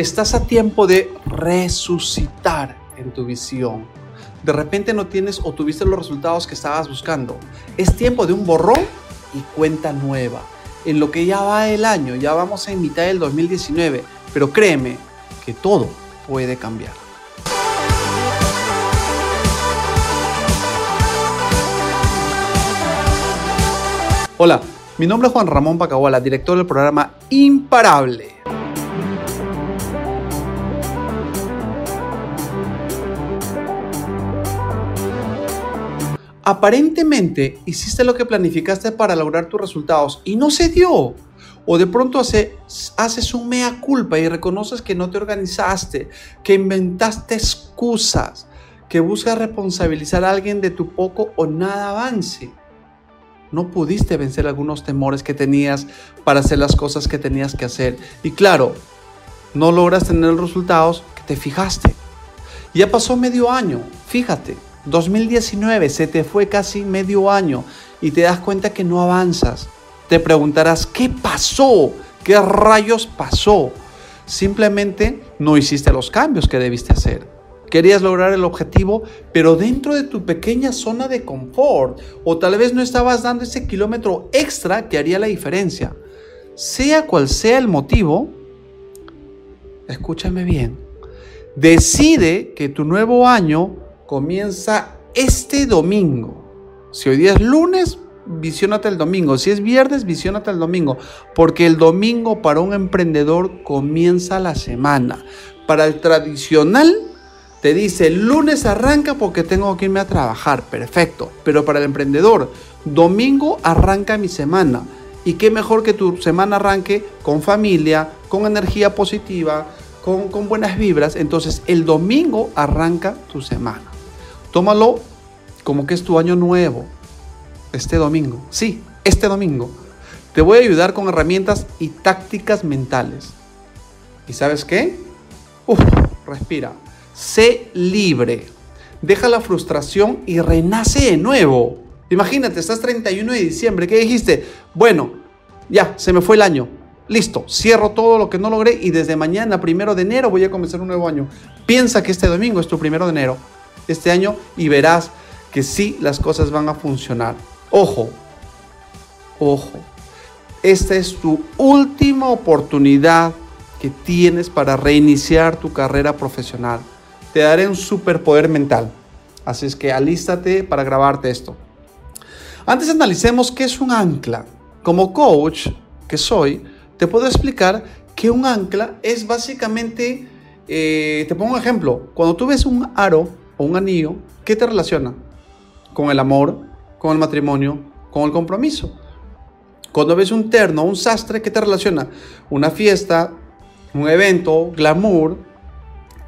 estás a tiempo de resucitar en tu visión. De repente no tienes o tuviste los resultados que estabas buscando. Es tiempo de un borrón y cuenta nueva. En lo que ya va el año, ya vamos en mitad del 2019, pero créeme que todo puede cambiar. Hola, mi nombre es Juan Ramón Pacahuala, director del programa Imparable. Aparentemente hiciste lo que planificaste para lograr tus resultados y no se dio. O de pronto hace, haces un mea culpa y reconoces que no te organizaste, que inventaste excusas, que buscas responsabilizar a alguien de tu poco o nada avance. No pudiste vencer algunos temores que tenías para hacer las cosas que tenías que hacer. Y claro, no logras tener los resultados que te fijaste. Ya pasó medio año, fíjate, 2019 se te fue casi medio año y te das cuenta que no avanzas. Te preguntarás, ¿qué pasó? ¿Qué rayos pasó? Simplemente no hiciste los cambios que debiste hacer. Querías lograr el objetivo, pero dentro de tu pequeña zona de confort. O tal vez no estabas dando ese kilómetro extra que haría la diferencia. Sea cual sea el motivo, escúchame bien. Decide que tu nuevo año comienza este domingo. Si hoy día es lunes, visionate el domingo. Si es viernes, visionate el domingo. Porque el domingo para un emprendedor comienza la semana. Para el tradicional, te dice, lunes arranca porque tengo que irme a trabajar. Perfecto. Pero para el emprendedor, domingo arranca mi semana. Y qué mejor que tu semana arranque con familia, con energía positiva, con, con buenas vibras. Entonces el domingo arranca tu semana. Tómalo como que es tu año nuevo, este domingo. Sí, este domingo. Te voy a ayudar con herramientas y tácticas mentales. ¿Y sabes qué? Uf, respira. Sé libre. Deja la frustración y renace de nuevo. Imagínate, estás 31 de diciembre. ¿Qué dijiste? Bueno, ya, se me fue el año. Listo, cierro todo lo que no logré y desde mañana, primero de enero, voy a comenzar un nuevo año. Piensa que este domingo es tu primero de enero este año y verás que sí las cosas van a funcionar. Ojo, ojo, esta es tu última oportunidad que tienes para reiniciar tu carrera profesional. Te daré un superpoder mental. Así es que alístate para grabarte esto. Antes analicemos qué es un ancla. Como coach que soy, te puedo explicar que un ancla es básicamente, eh, te pongo un ejemplo, cuando tú ves un aro un anillo, ¿qué te relaciona? Con el amor, con el matrimonio, con el compromiso. Cuando ves un terno, un sastre, ¿qué te relaciona? Una fiesta, un evento, glamour,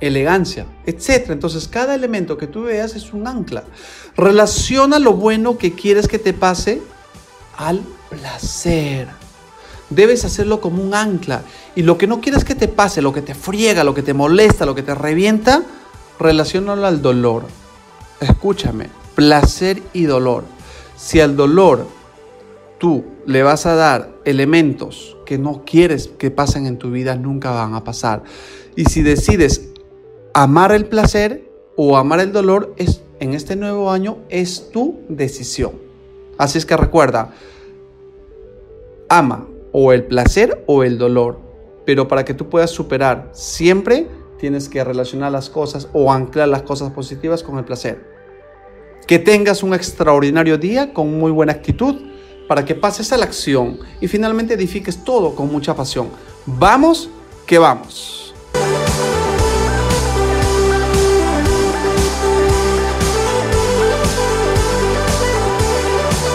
elegancia, etc. Entonces, cada elemento que tú veas es un ancla. Relaciona lo bueno que quieres que te pase al placer. Debes hacerlo como un ancla. Y lo que no quieres que te pase, lo que te friega, lo que te molesta, lo que te revienta, relacionalo al dolor. Escúchame, placer y dolor. Si al dolor tú le vas a dar elementos que no quieres que pasen en tu vida, nunca van a pasar. Y si decides amar el placer o amar el dolor, es, en este nuevo año es tu decisión. Así es que recuerda, ama o el placer o el dolor. Pero para que tú puedas superar siempre tienes que relacionar las cosas o anclar las cosas positivas con el placer. Que tengas un extraordinario día con muy buena actitud para que pases a la acción y finalmente edifiques todo con mucha pasión. Vamos, que vamos.